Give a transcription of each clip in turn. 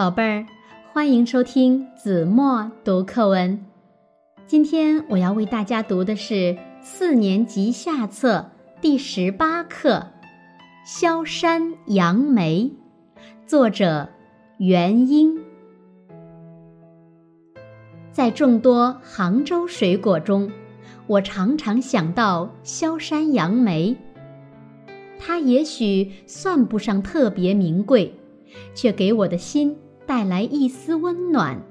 宝贝儿，欢迎收听子墨读课文。今天我要为大家读的是四年级下册第十八课《萧山杨梅》，作者元英。在众多杭州水果中，我常常想到萧山杨梅。它也许算不上特别名贵，却给我的心。带来一丝温暖，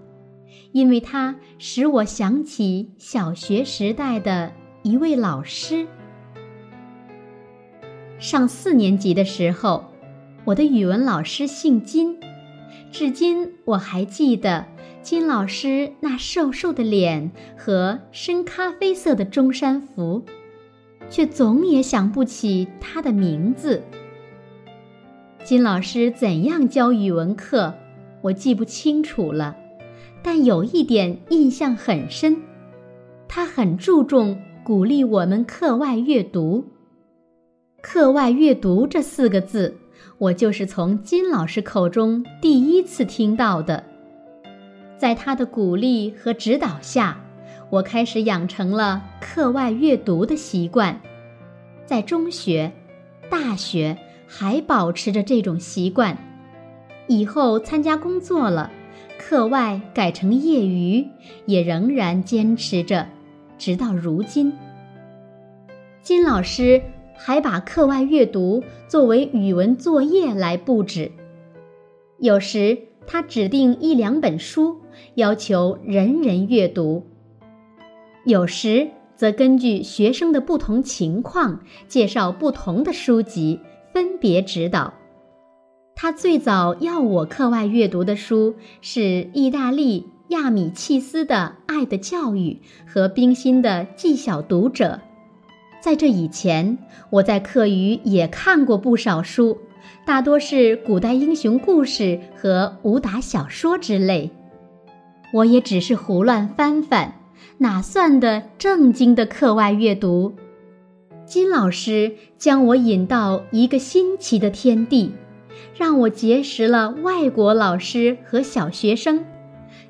因为它使我想起小学时代的一位老师。上四年级的时候，我的语文老师姓金，至今我还记得金老师那瘦瘦的脸和深咖啡色的中山服，却总也想不起他的名字。金老师怎样教语文课？我记不清楚了，但有一点印象很深，他很注重鼓励我们课外阅读。课外阅读这四个字，我就是从金老师口中第一次听到的。在他的鼓励和指导下，我开始养成了课外阅读的习惯，在中学、大学还保持着这种习惯。以后参加工作了，课外改成业余，也仍然坚持着，直到如今。金老师还把课外阅读作为语文作业来布置，有时他指定一两本书，要求人人阅读；有时则根据学生的不同情况，介绍不同的书籍，分别指导。他最早要我课外阅读的书是意大利亚米契斯的《爱的教育》和冰心的《记小读者》。在这以前，我在课余也看过不少书，大多是古代英雄故事和武打小说之类。我也只是胡乱翻翻，哪算得正经的课外阅读？金老师将我引到一个新奇的天地。让我结识了外国老师和小学生，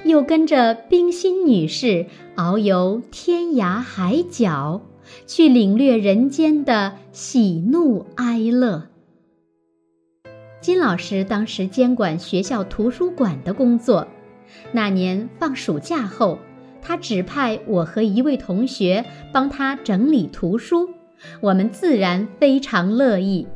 又跟着冰心女士遨游天涯海角，去领略人间的喜怒哀乐。金老师当时监管学校图书馆的工作，那年放暑假后，他指派我和一位同学帮他整理图书，我们自然非常乐意。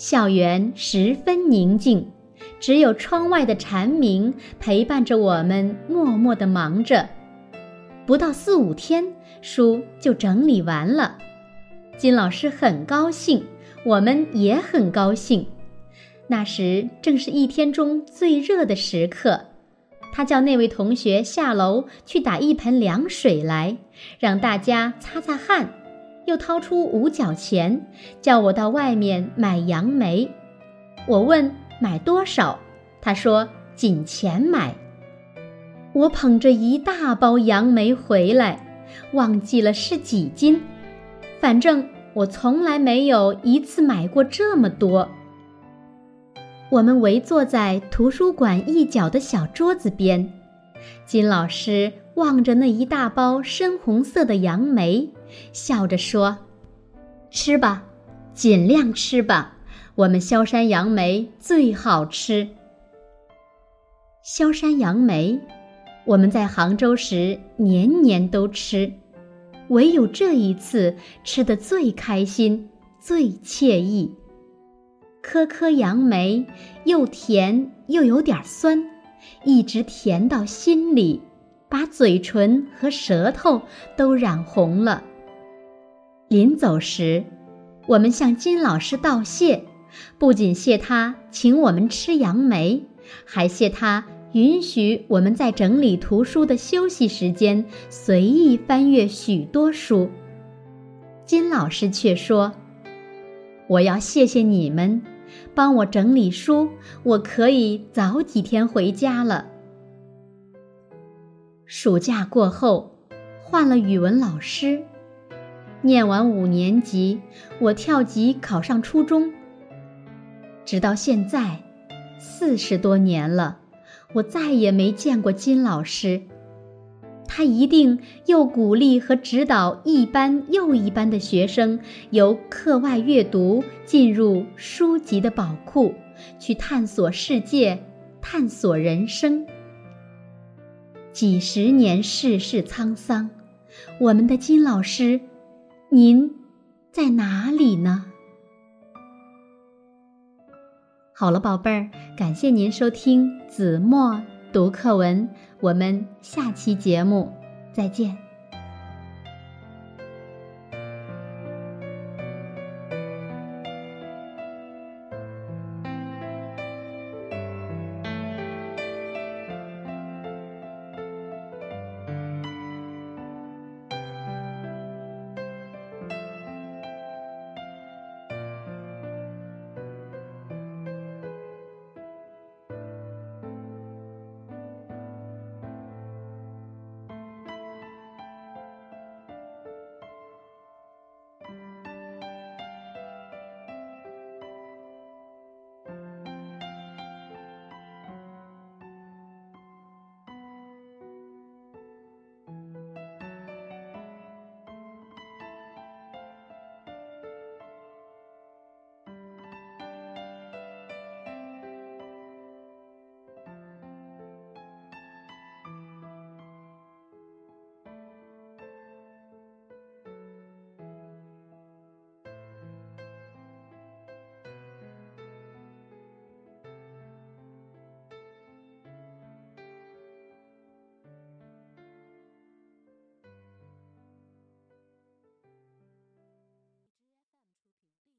校园十分宁静，只有窗外的蝉鸣陪伴着我们，默默地忙着。不到四五天，书就整理完了。金老师很高兴，我们也很高兴。那时正是一天中最热的时刻，他叫那位同学下楼去打一盆凉水来，让大家擦擦汗。又掏出五角钱，叫我到外面买杨梅。我问买多少，他说仅钱买。我捧着一大包杨梅回来，忘记了是几斤，反正我从来没有一次买过这么多。我们围坐在图书馆一角的小桌子边，金老师望着那一大包深红色的杨梅。笑着说：“吃吧，尽量吃吧。我们萧山杨梅最好吃。萧山杨梅，我们在杭州时年年都吃，唯有这一次吃得最开心、最惬意。颗颗杨梅又甜又有点酸，一直甜到心里，把嘴唇和舌头都染红了。”临走时，我们向金老师道谢，不仅谢他请我们吃杨梅，还谢他允许我们在整理图书的休息时间随意翻阅许多书。金老师却说：“我要谢谢你们，帮我整理书，我可以早几天回家了。”暑假过后，换了语文老师。念完五年级，我跳级考上初中。直到现在，四十多年了，我再也没见过金老师。他一定又鼓励和指导一班又一班的学生，由课外阅读进入书籍的宝库，去探索世界，探索人生。几十年世事沧桑，我们的金老师，您在哪里呢？好了，宝贝儿，感谢您收听子墨读课文。我们下期节目再见。